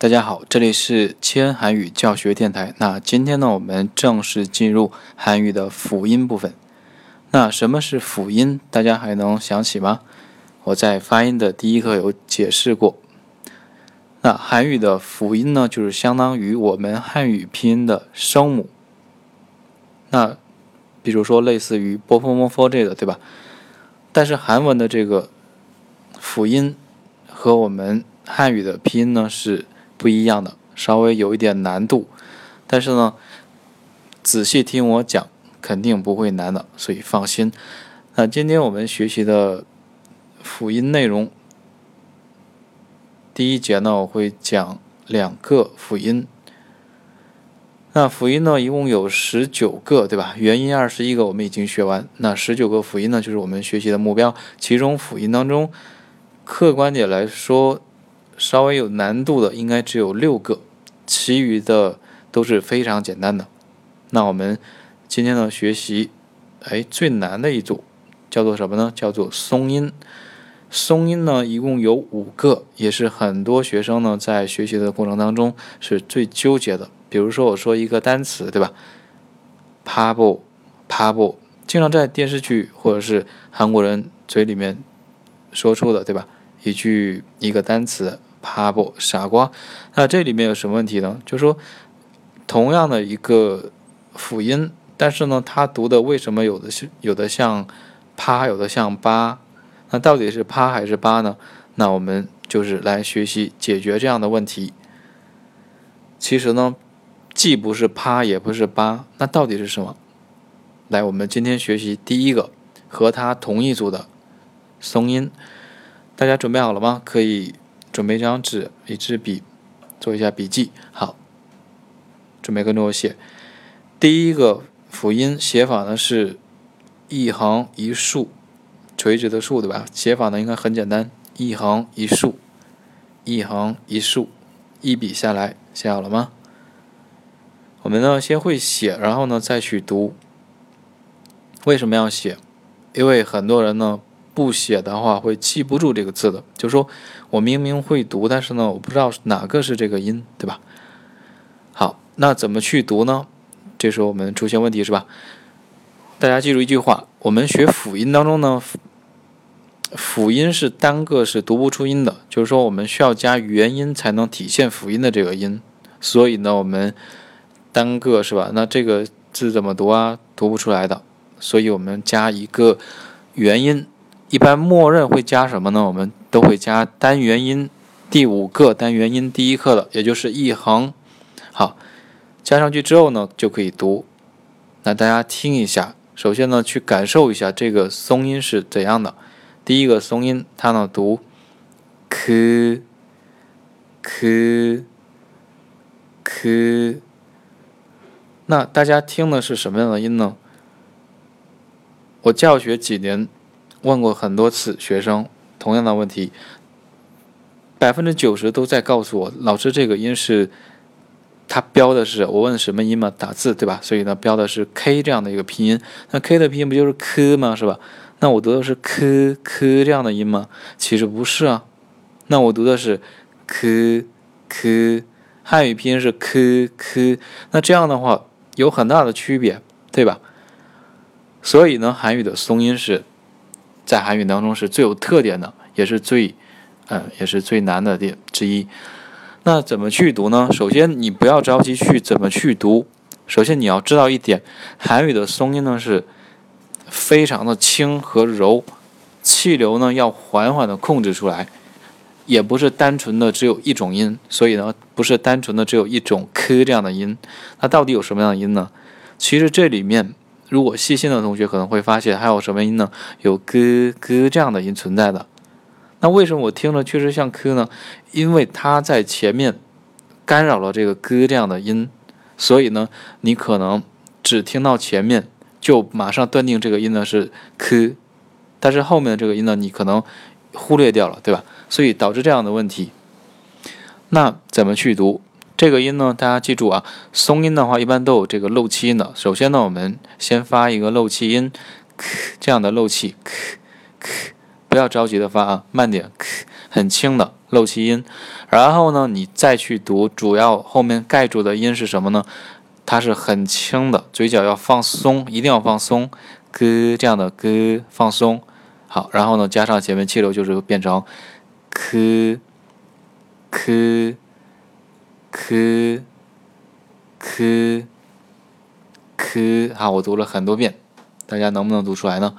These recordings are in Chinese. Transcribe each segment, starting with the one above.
大家好，这里是千韩语教学电台。那今天呢，我们正式进入韩语的辅音部分。那什么是辅音？大家还能想起吗？我在发音的第一课有解释过。那韩语的辅音呢，就是相当于我们汉语拼音的声母。那比如说类似于波波摩佛这个，对吧？但是韩文的这个辅音和我们汉语的拼音呢是。不一样的，稍微有一点难度，但是呢，仔细听我讲，肯定不会难的，所以放心。那今天我们学习的辅音内容，第一节呢，我会讲两个辅音。那辅音呢，一共有十九个，对吧？元音二十一个，我们已经学完。那十九个辅音呢，就是我们学习的目标。其中辅音当中，客观点来说。稍微有难度的应该只有六个，其余的都是非常简单的。那我们今天呢学习，哎，最难的一组叫做什么呢？叫做松音。松音呢一共有五个，也是很多学生呢在学习的过程当中是最纠结的。比如说我说一个单词，对吧 p a b l p a b l 经常在电视剧或者是韩国人嘴里面说出的，对吧？一句一个单词。爬不傻瓜，那这里面有什么问题呢？就是说，同样的一个辅音，但是呢，它读的为什么有的是有的像趴，有的像八？那到底是趴还是八呢？那我们就是来学习解决这样的问题。其实呢，既不是趴，也不是八，那到底是什么？来，我们今天学习第一个和它同一组的松音，大家准备好了吗？可以。准备一张纸，一支笔，做一下笔记。好，准备跟着我写。第一个辅音写法呢是一横一竖，垂直的竖，对吧？写法呢应该很简单，一横一竖，一横一竖，一笔下来，写好了吗？我们呢先会写，然后呢再去读。为什么要写？因为很多人呢。不写的话会记不住这个字的，就是说我明明会读，但是呢，我不知道哪个是这个音，对吧？好，那怎么去读呢？这时候我们出现问题是吧？大家记住一句话：我们学辅音当中呢，辅音是单个是读不出音的，就是说我们需要加元音才能体现辅音的这个音。所以呢，我们单个是吧？那这个字怎么读啊？读不出来的，所以我们加一个元音。一般默认会加什么呢？我们都会加单元音，第五个单元音第一课的，也就是一横。好，加上去之后呢，就可以读。那大家听一下，首先呢，去感受一下这个松音是怎样的。第一个松音，它呢读 k k k。那大家听的是什么样的音呢？我教学几年。问过很多次学生同样的问题，百分之九十都在告诉我，老师这个音是，他标的是我问什么音嘛？打字对吧？所以呢，标的是 k 这样的一个拼音。那 k 的拼音不就是 k 吗？是吧？那我读的是 k k 这样的音吗？其实不是啊。那我读的是 k k，汉语拼音是 k k。那这样的话有很大的区别，对吧？所以呢，韩语的松音是。在韩语当中是最有特点的，也是最，嗯，也是最难的点之一。那怎么去读呢？首先，你不要着急去怎么去读。首先，你要知道一点，韩语的松音呢是非常的轻和柔，气流呢要缓缓的控制出来，也不是单纯的只有一种音。所以呢，不是单纯的只有一种 k 这样的音。那到底有什么样的音呢？其实这里面。如果细心的同学可能会发现，还有什么音呢？有咯咯这样的音存在的。那为什么我听着确实像科呢？因为它在前面干扰了这个咯这样的音，所以呢，你可能只听到前面，就马上断定这个音呢是科，但是后面的这个音呢，你可能忽略掉了，对吧？所以导致这样的问题。那怎么去读？这个音呢，大家记住啊，松音的话一般都有这个漏气音的。首先呢，我们先发一个漏气音，这样的漏气，不要着急的发啊，慢点，很轻的漏气音。然后呢，你再去读，主要后面盖住的音是什么呢？它是很轻的，嘴角要放松，一定要放松，咯这样的咯放松。好，然后呢，加上前面气流就是变成科科科科科。好，我读了很多遍，大家能不能读出来呢？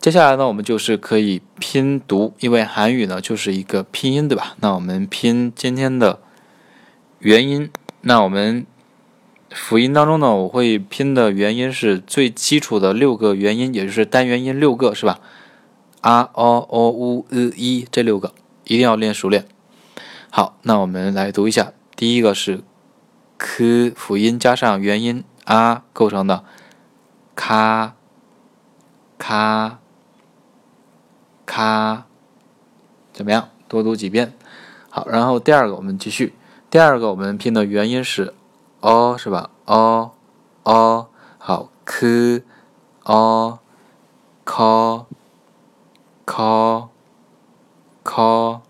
接下来呢，我们就是可以拼读，因为韩语呢就是一个拼音，对吧？那我们拼今天的元音。那我们辅音当中呢，我会拼的元音是最基础的六个元音，也就是单元音六个，是吧？a o o u e i 这六个一定要练熟练。好，那我们来读一下，第一个是 k 辅音加上元音 a 构成的，咔咔。咔，怎么样？多读几遍。好，然后第二个我们继续。第二个我们拼的元音是 o，是吧？o o 好，k o k k k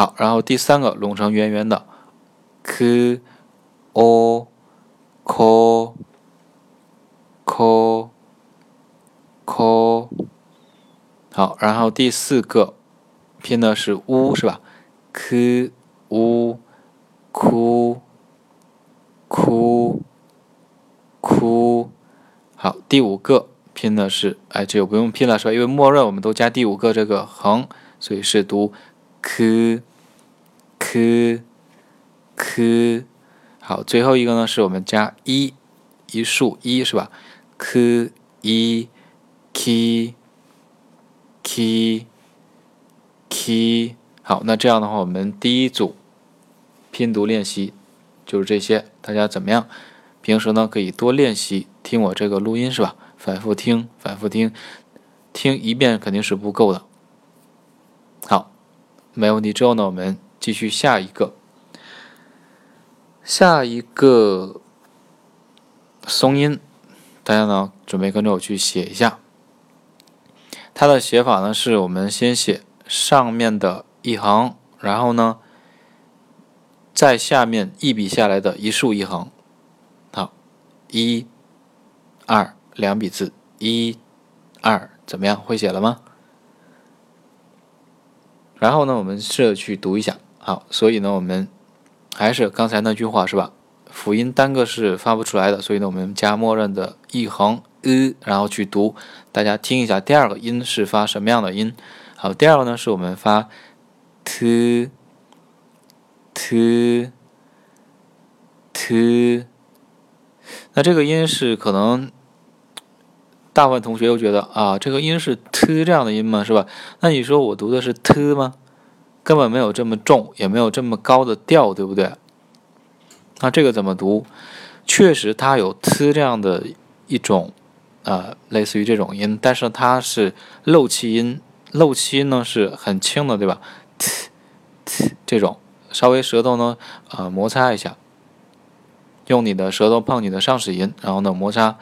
好，然后第三个拢成圆圆的 k o k k k 好，然后第四个拼的是乌，是吧？k u ku ku ku。好，第五个拼的是，哎，这个不用拼了，是吧？因为默认我们都加第五个这个横，所以是读 k k k。好，最后一个呢，是我们加一，一竖一，是吧？k i k k k 好，那这样的话，我们第一组拼读练习就是这些。大家怎么样？平时呢可以多练习听我这个录音，是吧？反复听，反复听，听一遍肯定是不够的。好，没问题。之后呢，我们继续下一个，下一个松音，大家呢准备跟着我去写一下。它的写法呢，是我们先写上面的一横，然后呢，在下面一笔下来的一竖一横。好，一、二，两笔字，一、二，怎么样？会写了吗？然后呢，我们试着去读一下。好，所以呢，我们还是刚才那句话，是吧？辅音单个是发不出来的，所以呢，我们加默认的一横。呃，然后去读，大家听一下，第二个音是发什么样的音？好，第二个呢是我们发 t t t，那这个音是可能大部分同学又觉得啊，这个音是 t 这样的音吗？是吧？那你说我读的是 t 吗？根本没有这么重，也没有这么高的调，对不对？那这个怎么读？确实它有 t 这样的一种。呃，类似于这种音，但是它是漏气音，漏气音呢是很轻的，对吧？t t 这种，稍微舌头呢，呃，摩擦一下，用你的舌头碰你的上齿龈，然后呢摩擦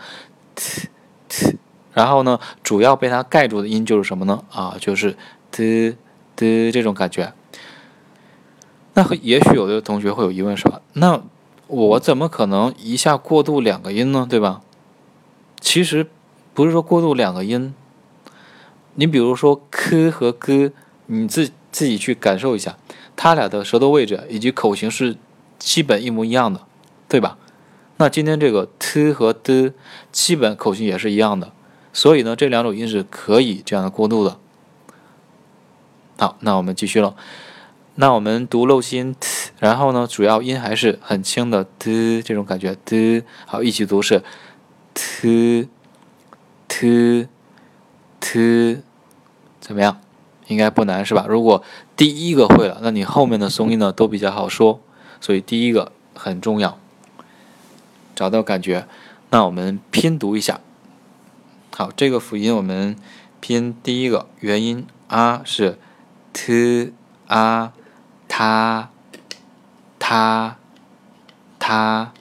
，t t，然后呢，主要被它盖住的音就是什么呢？啊，就是 t t 这种感觉。那也许有的同学会有疑问，是吧？那我怎么可能一下过渡两个音呢？对吧？其实不是说过渡两个音，你比如说 k 和 g，你自自己去感受一下，它俩的舌头位置以及口型是基本一模一样的，对吧？那今天这个 t 和 d 基本口型也是一样的，所以呢，这两种音是可以这样的过渡的。好，那我们继续了。那我们读漏气音然后呢，主要音还是很轻的 d 这种感觉 d。好，一起读是。t t t，怎么样？应该不难是吧？如果第一个会了，那你后面的松音呢都比较好说。所以第一个很重要，找到感觉。那我们拼读一下。好，这个辅音我们拼第一个元音啊是 t a 他，他他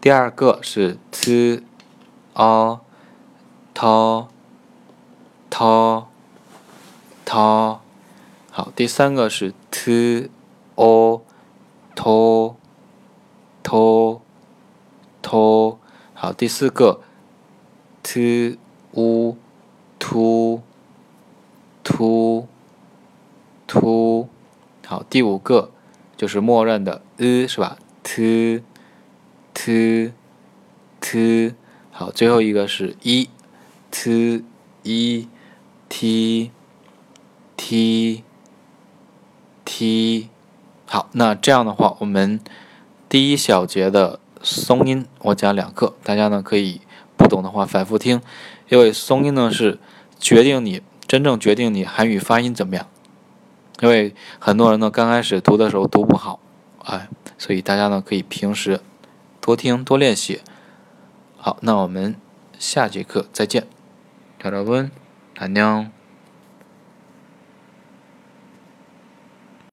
第二个是 t o t o t o，。好，第三个是 t o to to to。好，第四个 t u to to to。好，第五个就是默认的呃是吧？t t t。好，最后一个是一 t e t t t，。好，那这样的话，我们第一小节的松音我讲两课，大家呢可以不懂的话反复听，因为松音呢是决定你真正决定你韩语发音怎么样。因为很多人呢刚开始读的时候读不好，哎，所以大家呢可以平时多听多练习。好，那我们下节课再见，여러분안녕